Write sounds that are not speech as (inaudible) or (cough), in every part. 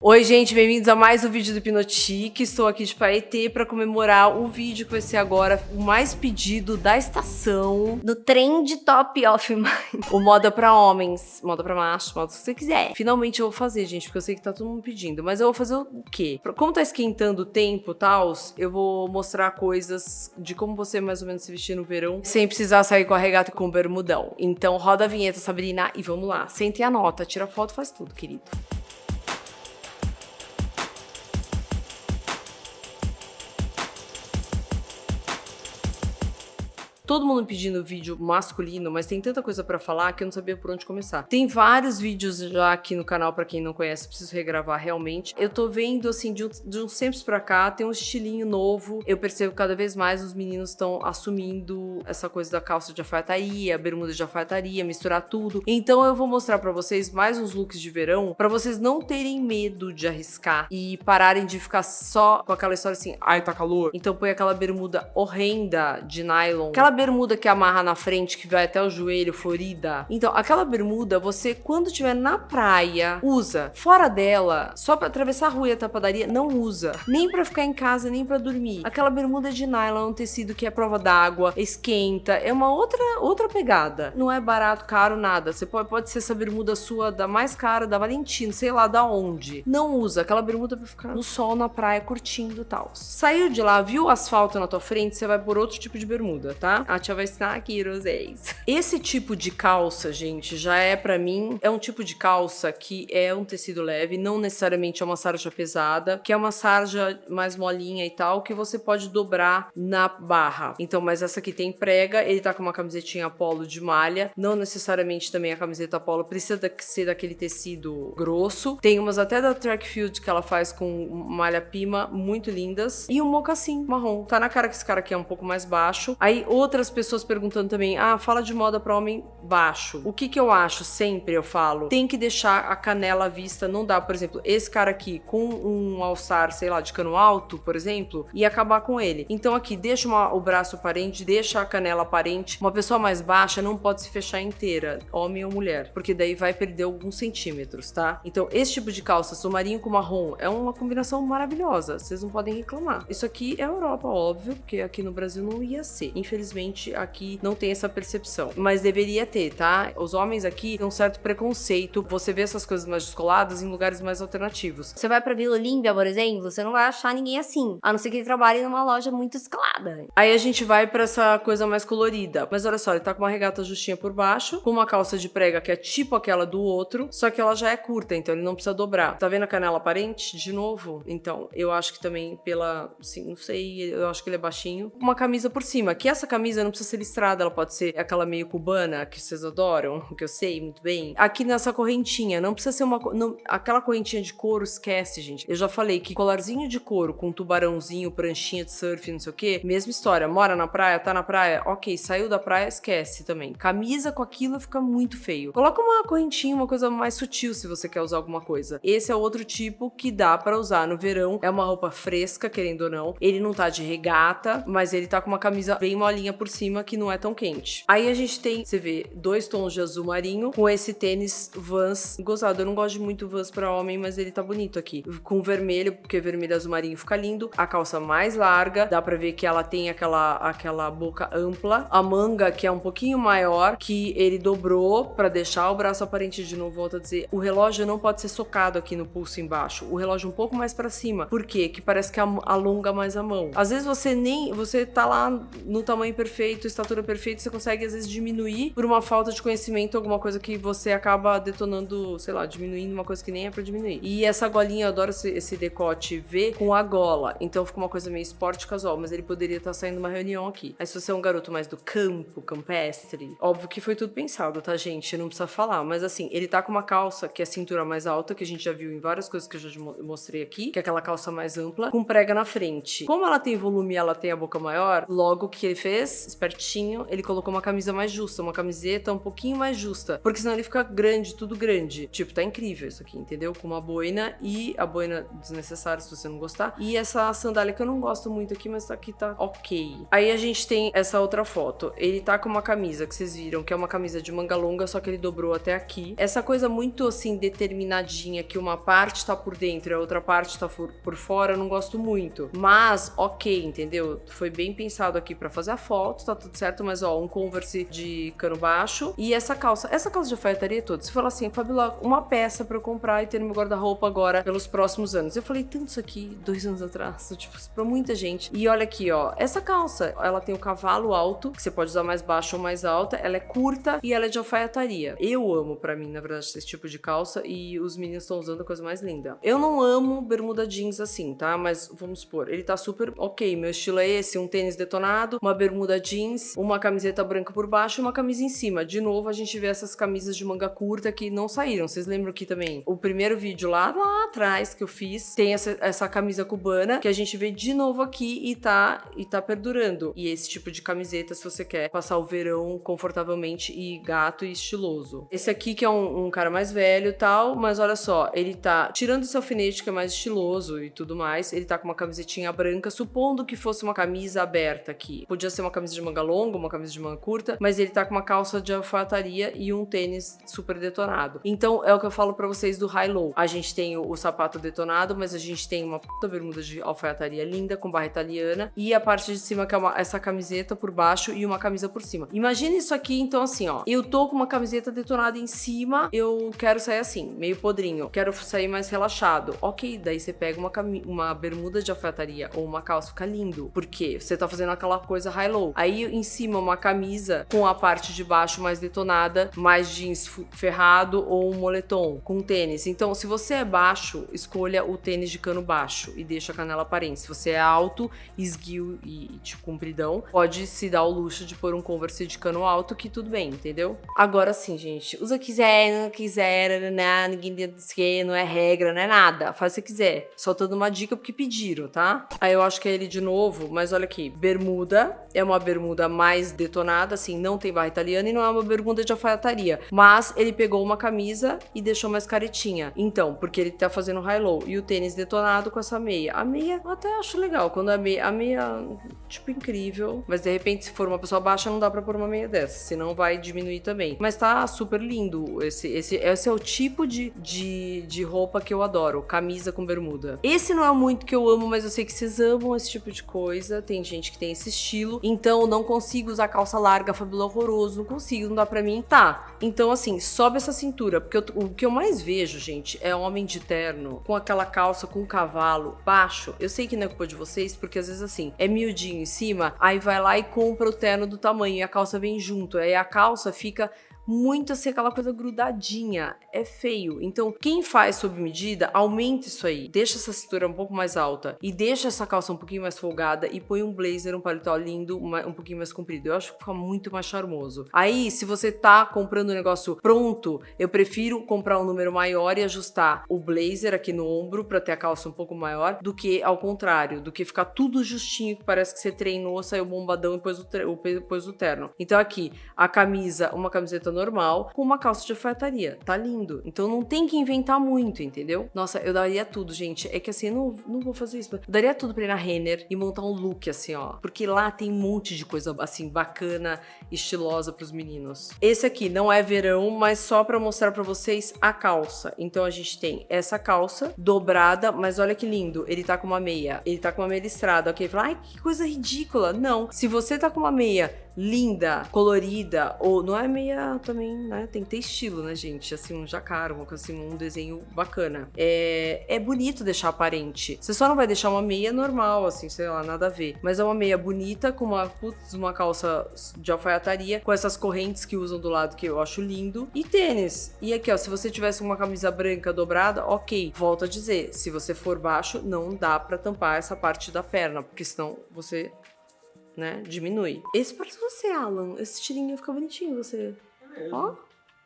Oi, gente, bem-vindos a mais um vídeo do Pinotique. Estou aqui de Paetê para comemorar o vídeo que vai ser agora o mais pedido da estação. No Trend Top of (laughs) Mind. O moda para homens, moda para macho, moda que você quiser. Finalmente eu vou fazer, gente, porque eu sei que tá todo mundo pedindo. Mas eu vou fazer o quê? Como tá esquentando o tempo e tal, eu vou mostrar coisas de como você mais ou menos se vestir no verão sem precisar sair com a regata e com o bermudão. Então roda a vinheta, Sabrina, e vamos lá. Senta e anota, tira foto, faz tudo, querido. Todo mundo pedindo vídeo masculino, mas tem tanta coisa para falar que eu não sabia por onde começar. Tem vários vídeos já aqui no canal para quem não conhece, preciso regravar realmente. Eu tô vendo assim de, um, de uns tempos para cá tem um estilinho novo. Eu percebo cada vez mais os meninos estão assumindo essa coisa da calça de alfaiataria, bermuda de alfaiataria, misturar tudo. Então eu vou mostrar para vocês mais uns looks de verão para vocês não terem medo de arriscar e pararem de ficar só com aquela história assim, ai tá calor. Então põe aquela bermuda horrenda de nylon. Aquela bermuda que amarra na frente, que vai até o joelho, florida. Então, aquela bermuda, você, quando estiver na praia, usa. Fora dela, só para atravessar a rua e a padaria, não usa. Nem para ficar em casa, nem para dormir. Aquela bermuda de nylon um tecido que é prova d'água, esquenta, é uma outra outra pegada. Não é barato, caro, nada. Você pode, pode ser essa bermuda sua da mais cara, da Valentino, sei lá da onde. Não usa aquela bermuda para ficar no sol, na praia, curtindo e tal. Saiu de lá, viu o asfalto na tua frente, você vai por outro tipo de bermuda, tá? A tia vai ensinar aqui, Roséis. (laughs) Esse tipo de calça, gente, já é para mim, é um tipo de calça que é um tecido leve, não necessariamente é uma sarja pesada, que é uma sarja mais molinha e tal, que você pode dobrar na barra. Então, mas essa aqui tem prega, ele tá com uma camisetinha polo de malha, não necessariamente também a camiseta polo precisa ser daquele tecido grosso. Tem umas até da Track Field que ela faz com malha pima, muito lindas. E um mocassim marrom. Tá na cara que esse cara aqui é um pouco mais baixo. Aí outra outras pessoas perguntando também: ah, fala de moda para homem baixo. O que que eu acho? Sempre eu falo: tem que deixar a canela à vista. Não dá, por exemplo, esse cara aqui com um alçar, sei lá, de cano alto, por exemplo, e acabar com ele. Então aqui, deixa uma, o braço aparente, deixa a canela aparente. Uma pessoa mais baixa não pode se fechar inteira, homem ou mulher, porque daí vai perder alguns centímetros, tá? Então, esse tipo de calça, somarinho com marrom, é uma combinação maravilhosa. Vocês não podem reclamar. Isso aqui é Europa, óbvio, porque aqui no Brasil não ia ser. Infelizmente, aqui não tem essa percepção. Mas deveria ter, tá? Os homens aqui têm um certo preconceito. Você vê essas coisas mais descoladas em lugares mais alternativos. Você vai pra Vila Olímpia, por exemplo, você não vai achar ninguém assim. A não ser que ele trabalhe numa loja muito escalada. Aí a gente vai para essa coisa mais colorida. Mas olha só, ele tá com uma regata justinha por baixo, com uma calça de prega que é tipo aquela do outro, só que ela já é curta, então ele não precisa dobrar. Tá vendo a canela aparente? De novo? Então, eu acho que também pela, assim, não sei, eu acho que ele é baixinho. Uma camisa por cima, que essa camisa não precisa ser listrada, ela pode ser aquela meio cubana que vocês adoram, que eu sei muito bem. Aqui nessa correntinha, não precisa ser uma. Não, aquela correntinha de couro, esquece, gente. Eu já falei que colarzinho de couro com tubarãozinho, pranchinha de surf, não sei o quê, mesma história. Mora na praia, tá na praia, ok, saiu da praia, esquece também. Camisa com aquilo fica muito feio. Coloca uma correntinha, uma coisa mais sutil se você quer usar alguma coisa. Esse é outro tipo que dá para usar no verão. É uma roupa fresca, querendo ou não. Ele não tá de regata, mas ele tá com uma camisa bem molinha por cima que não é tão quente. Aí a gente tem, você vê, dois tons de azul marinho com esse tênis Vans gozado. Eu não gosto de muito Vans para homem, mas ele tá bonito aqui. Com vermelho, porque vermelho azul marinho fica lindo. A calça mais larga, dá para ver que ela tem aquela aquela boca ampla. A manga que é um pouquinho maior, que ele dobrou para deixar o braço aparente de novo, volto a dizer. O relógio não pode ser socado aqui no pulso embaixo. O relógio um pouco mais para cima. Por quê? Que parece que alonga mais a mão. Às vezes você nem você tá lá no tamanho perfeito perfeito, estatura perfeita, você consegue às vezes diminuir por uma falta de conhecimento, alguma coisa que você acaba detonando, sei lá, diminuindo uma coisa que nem é pra diminuir. E essa golinha, eu adoro esse, esse decote V com a gola. Então fica uma coisa meio esporte casual, mas ele poderia estar tá saindo uma reunião aqui. Aí se você é um garoto mais do campo, campestre, óbvio que foi tudo pensado, tá, gente? Não precisa falar. Mas assim, ele tá com uma calça que é a cintura mais alta, que a gente já viu em várias coisas que eu já mostrei aqui, que é aquela calça mais ampla, com prega na frente. Como ela tem volume e ela tem a boca maior, logo que ele fez, espertinho, ele colocou uma camisa mais justa, uma camiseta um pouquinho mais justa. Porque senão ele fica grande, tudo grande. Tipo, tá incrível isso aqui, entendeu? Com uma boina e a boina desnecessária, se você não gostar. E essa sandália que eu não gosto muito aqui, mas aqui tá ok. Aí a gente tem essa outra foto. Ele tá com uma camisa que vocês viram, que é uma camisa de manga longa, só que ele dobrou até aqui. Essa coisa muito assim, determinadinha, que uma parte tá por dentro e a outra parte tá por, por fora, eu não gosto muito. Mas, ok, entendeu? Foi bem pensado aqui para fazer a foto, tá tudo certo, mas ó, um converse de cano baixo e essa calça. Essa calça de alfaiataria toda. Você fala assim, Fabiola, uma peça para eu comprar e ter no meu guarda-roupa agora pelos próximos anos. Eu falei tanto isso aqui dois anos atrás, (laughs) tipo, pra muita gente. E olha aqui, ó, essa calça, ela tem o cavalo alto, que você pode usar mais baixo ou mais alta, ela é curta e ela é de alfaiataria. Eu amo, para mim, na verdade, esse tipo de calça e os meninos estão usando a coisa mais linda. Eu não amo bermuda jeans assim, tá? Mas vamos supor, ele tá super ok. Meu estilo é esse: um tênis detonado, uma bermuda jeans, uma camiseta branca por baixo e uma camisa em cima. De novo, a gente vê essas camisas de manga curta que não saíram. Vocês lembram que também o primeiro vídeo lá, lá atrás que eu fiz tem essa, essa camisa cubana que a gente vê de novo aqui e tá, e tá perdurando. E esse tipo de camiseta, se você quer passar o verão confortavelmente e gato e estiloso. Esse aqui que é um, um cara mais velho tal, mas olha só, ele tá tirando esse alfinete que é mais estiloso e tudo mais, ele tá com uma camisetinha branca, supondo que fosse uma camisa aberta aqui. Podia ser uma camisa de manga longa, uma camisa de manga curta, mas ele tá com uma calça de alfaiataria e um tênis super detonado. Então é o que eu falo para vocês do high-low. A gente tem o, o, sapato detonado, mas a gente tem uma puta bermuda de alfaiataria linda com barra italiana e a parte de cima que é uma, essa camiseta por baixo e uma camisa por cima. Imagina isso aqui, então assim, ó, eu tô com uma camiseta detonada em cima, eu quero sair assim, meio podrinho, quero sair mais relaxado. Ok, daí você pega uma, uma bermuda de alfaiataria ou uma calça, fica lindo, porque você tá fazendo aquela coisa high-low. Aí em cima uma camisa com a parte de baixo mais detonada, mais jeans ferrado ou um moletom com tênis. Então, se você é baixo, escolha o tênis de cano baixo e deixa a canela aparente. Se você é alto, esguio e tipo compridão, pode se dar o luxo de pôr um Converse de cano alto que tudo bem, entendeu? Agora sim, gente, usa quiser, não quiser, né? Ninguém diz que não é regra, não é nada. Faz se quiser. Só tô dando uma dica porque pediram, tá? Aí eu acho que é ele de novo, mas olha aqui, bermuda é uma bermuda mais detonada, assim, não tem barra italiana e não é uma bermuda de alfaiataria. Mas ele pegou uma camisa e deixou mais caretinha. Então, porque ele tá fazendo high-low. E o tênis detonado com essa meia. A meia eu até acho legal. Quando a meia, a meia, tipo, incrível. Mas de repente, se for uma pessoa baixa, não dá pra pôr uma meia dessa. Senão vai diminuir também. Mas tá super lindo. Esse, esse, esse é o tipo de, de, de roupa que eu adoro. Camisa com bermuda. Esse não é muito que eu amo, mas eu sei que vocês amam esse tipo de coisa. Tem gente que tem esse estilo. Então, não consigo usar calça larga, fabula horroroso. Não consigo, não dá pra mim. Tá. Então, assim, sobe essa cintura. Porque eu, o que eu mais vejo, gente, é homem de terno com aquela calça com cavalo baixo. Eu sei que não é culpa de vocês, porque às vezes, assim, é miudinho em cima, aí vai lá e compra o terno do tamanho e a calça vem junto. Aí a calça fica muito assim, aquela coisa grudadinha. É feio. Então, quem faz sob medida, aumenta isso aí. Deixa essa cintura um pouco mais alta e deixa essa calça um pouquinho mais folgada e põe um blazer, um paletó lindo, um pouquinho mais comprido. Eu acho que fica muito mais charmoso. Aí, se você tá comprando um negócio pronto, eu prefiro comprar um número maior e ajustar o blazer aqui no ombro para ter a calça um pouco maior do que ao contrário, do que ficar tudo justinho, que parece que você treinou, saiu bombadão e pôs o, pôs o terno. Então, aqui, a camisa, uma camiseta normal com uma calça de alfaiataria. Tá lindo. Então não tem que inventar muito, entendeu? Nossa, eu daria tudo, gente. É que assim, eu não, não vou fazer isso. Eu daria tudo pra ir na Renner e montar um look assim, ó. Porque lá tem um monte de coisa assim bacana, estilosa pros meninos. Esse aqui não é verão, mas só pra mostrar pra vocês a calça. Então a gente tem essa calça dobrada, mas olha que lindo. Ele tá com uma meia. Ele tá com uma meia listrada, ok? Fala, ai, que coisa ridícula. Não. Se você tá com uma meia linda, colorida, ou não é meia também, né? Tem que ter estilo, né, gente? Assim, um jacar, uma coisa assim, um desenho bacana. É, é bonito deixar aparente. Você só não vai deixar uma meia normal, assim, sei lá, nada a ver. Mas é uma meia bonita, com uma, putz, uma calça de alfaiataria, com essas correntes que usam do lado, que eu acho lindo. E tênis. E aqui, ó, se você tivesse uma camisa branca dobrada, ok. Volto a dizer, se você for baixo, não dá para tampar essa parte da perna, porque senão você né? Diminui. Esse parece você, Alan. Esse tirinho fica bonitinho, você. É mesmo. Ó.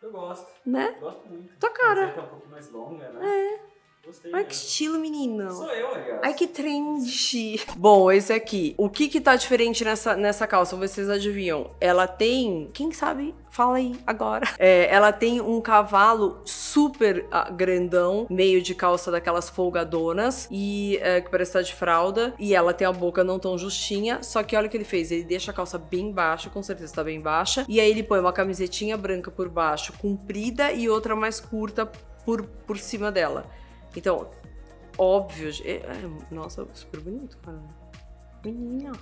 Eu gosto. Né? Gosto muito. Tua cara. A é um pouquinho mais longa, né? É. Gostei. Ai, que estilo, menino. Sou eu, aliás. Ai, que trendy. Bom, esse aqui. O que que tá diferente nessa, nessa calça? Vocês adivinham. Ela tem... Quem sabe? Fala aí, agora. É, ela tem um cavalo super ah, grandão, meio de calça daquelas folgadonas, e é, que parece estar de fralda. E ela tem a boca não tão justinha, só que olha o que ele fez. Ele deixa a calça bem baixa, com certeza tá bem baixa. E aí ele põe uma camisetinha branca por baixo, comprida, e outra mais curta por, por cima dela. Então, óbvio. é- é- nossa, super bonito, cara. Menina.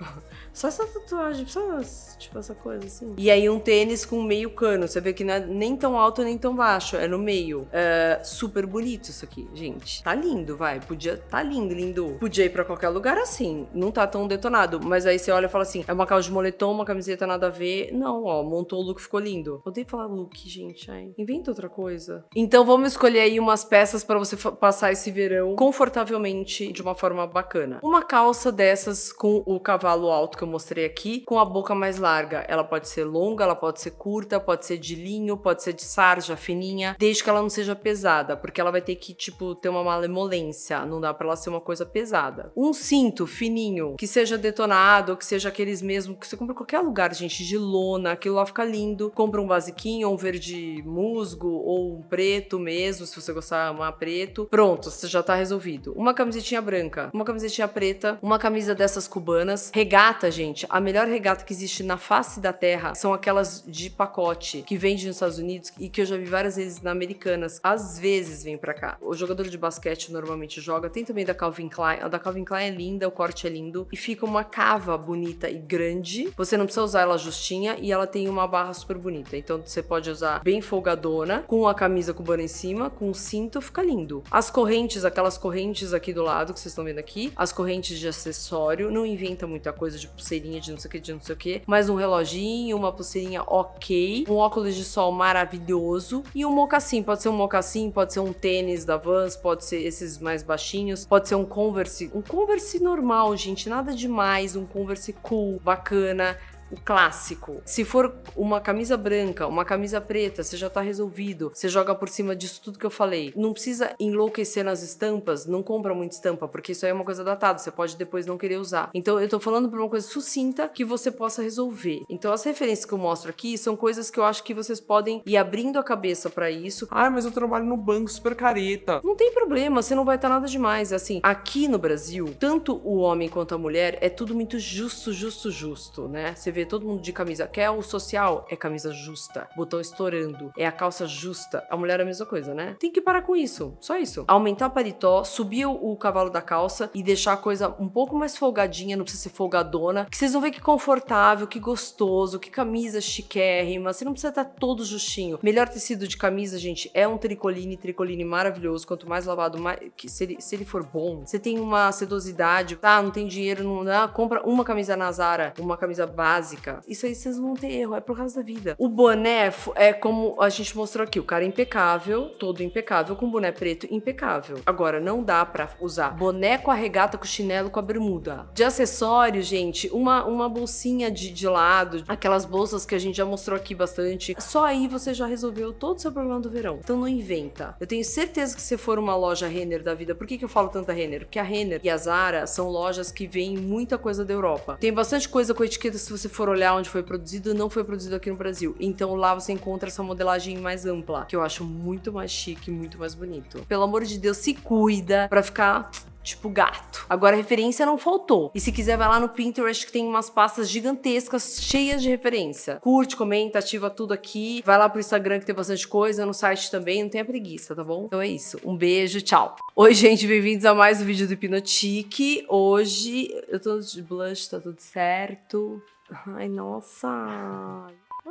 (laughs) Só essa tatuagem, só tipo essa coisa assim. E aí um tênis com meio cano. Você vê que não é nem tão alto nem tão baixo, é no meio. É, super bonito isso aqui, gente. Tá lindo, vai. Podia. Tá lindo, lindo. Podia ir pra qualquer lugar assim. Não tá tão detonado. Mas aí você olha e fala assim: é uma calça de moletom, uma camiseta nada a ver. Não, ó, montou o look, ficou lindo. Odeio falar look, gente. Ai, inventa outra coisa. Então vamos escolher aí umas peças pra você passar esse verão confortavelmente de uma forma bacana. Uma calça dessas com o cavalo alto que eu mostrei aqui, com a boca mais larga. Ela pode ser longa, ela pode ser curta, pode ser de linho, pode ser de sarja, fininha, desde que ela não seja pesada, porque ela vai ter que, tipo, ter uma malemolência. Não dá pra ela ser uma coisa pesada. Um cinto fininho, que seja detonado, que seja aqueles mesmo que você compra em qualquer lugar, gente, de lona, aquilo lá fica lindo. Compra um basiquinho, um verde musgo, ou um preto mesmo, se você gostar, amar preto. Pronto, você já tá resolvido. Uma camisetinha branca, uma camisetinha preta, uma camisa dessas cubanas. Regata, gente, a melhor regata que existe na face da terra são aquelas de pacote que vende nos Estados Unidos e que eu já vi várias vezes na Americanas. Às vezes vem pra cá. O jogador de basquete normalmente joga. Tem também da Calvin Klein. A da Calvin Klein é linda, o corte é lindo. E fica uma cava bonita e grande. Você não precisa usar ela justinha e ela tem uma barra super bonita. Então você pode usar bem folgadona, com a camisa cubana em cima, com o cinto, fica lindo. As correntes, aquelas correntes aqui do lado que vocês estão vendo aqui, as correntes de acessório, não inventa muita coisa de pulseirinha de não sei o que, de não sei o que, mas um reloginho, uma pulseirinha ok, um óculos de sol maravilhoso. E um mocassim. Pode ser um mocassim, pode ser um tênis da Vans, pode ser esses mais baixinhos, pode ser um Converse, um Converse normal, gente, nada demais, um Converse cool, bacana o clássico. Se for uma camisa branca, uma camisa preta, você já tá resolvido. Você joga por cima disso tudo que eu falei. Não precisa enlouquecer nas estampas, não compra muita estampa, porque isso aí é uma coisa datada, você pode depois não querer usar. Então eu tô falando pra uma coisa sucinta que você possa resolver. Então as referências que eu mostro aqui são coisas que eu acho que vocês podem ir abrindo a cabeça pra isso. Ai, mas eu trabalho no banco super careta. Não tem problema, você não vai estar nada demais. Assim, aqui no Brasil, tanto o homem quanto a mulher é tudo muito justo, justo, justo, né? Você vê todo mundo de camisa. Quer o social? É camisa justa. Botão estourando. É a calça justa. A mulher é a mesma coisa, né? Tem que parar com isso. Só isso. Aumentar o paletó, subir o, cavalo da calça e deixar a coisa um pouco mais folgadinha, não precisa ser folgadona. Que vocês vão ver que confortável, que gostoso, que camisa chiquérrima. Você não precisa estar todo justinho. Melhor tecido de camisa, gente, é um tricoline, tricoline maravilhoso. Quanto mais lavado, mais. Que se, ele, se ele for bom, você tem uma sedosidade, tá? Não tem dinheiro, não dá. Compra uma camisa na Zara, uma camisa básica. Isso aí vocês não ter erro, é pro resto da vida. O boné é como a gente mostrou aqui: o cara é impecável, todo impecável, com boné preto impecável. Agora, não dá pra usar boné com a regata, com chinelo, com a bermuda. De acessório, gente, uma, uma bolsinha de, de lado, aquelas bolsas que a gente já mostrou aqui bastante. Só aí você já resolveu todo o seu problema do verão. Então não inventa. Eu tenho certeza que se for uma loja Renner da vida, por que, que eu falo tanta Renner? Porque a Renner e a Zara são lojas que vêm muita coisa da Europa. Tem bastante coisa com etiqueta se você for olhar onde foi produzido, não foi produzido aqui no Brasil. Então lá você encontra essa modelagem mais ampla, que eu acho muito mais chique, muito mais bonito. Pelo amor de Deus, se cuida pra ficar Tipo gato. Agora, referência não faltou. E se quiser, vai lá no Pinterest que tem umas pastas gigantescas, cheias de referência. Curte, comenta, ativa tudo aqui. Vai lá pro Instagram que tem bastante coisa, no site também, não tenha preguiça, tá bom? Então é isso. Um beijo, tchau. Oi, gente, bem-vindos a mais um vídeo do Hipnotique. Hoje eu tô de blush, tá tudo certo. Ai, nossa.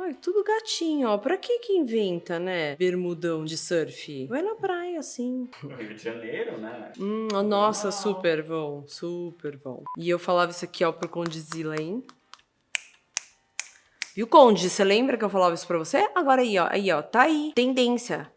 Ai, tudo gatinho, ó. Pra que que inventa, né? Bermudão de surf. Vai na praia, assim. Rio de Janeiro, né? Hum, nossa, Uau. super bom, super bom. E eu falava isso aqui, ó, pro Condizila, hein? Viu, Conde? Você lembra que eu falava isso pra você? Agora aí, ó, aí, ó, tá aí. Tendência.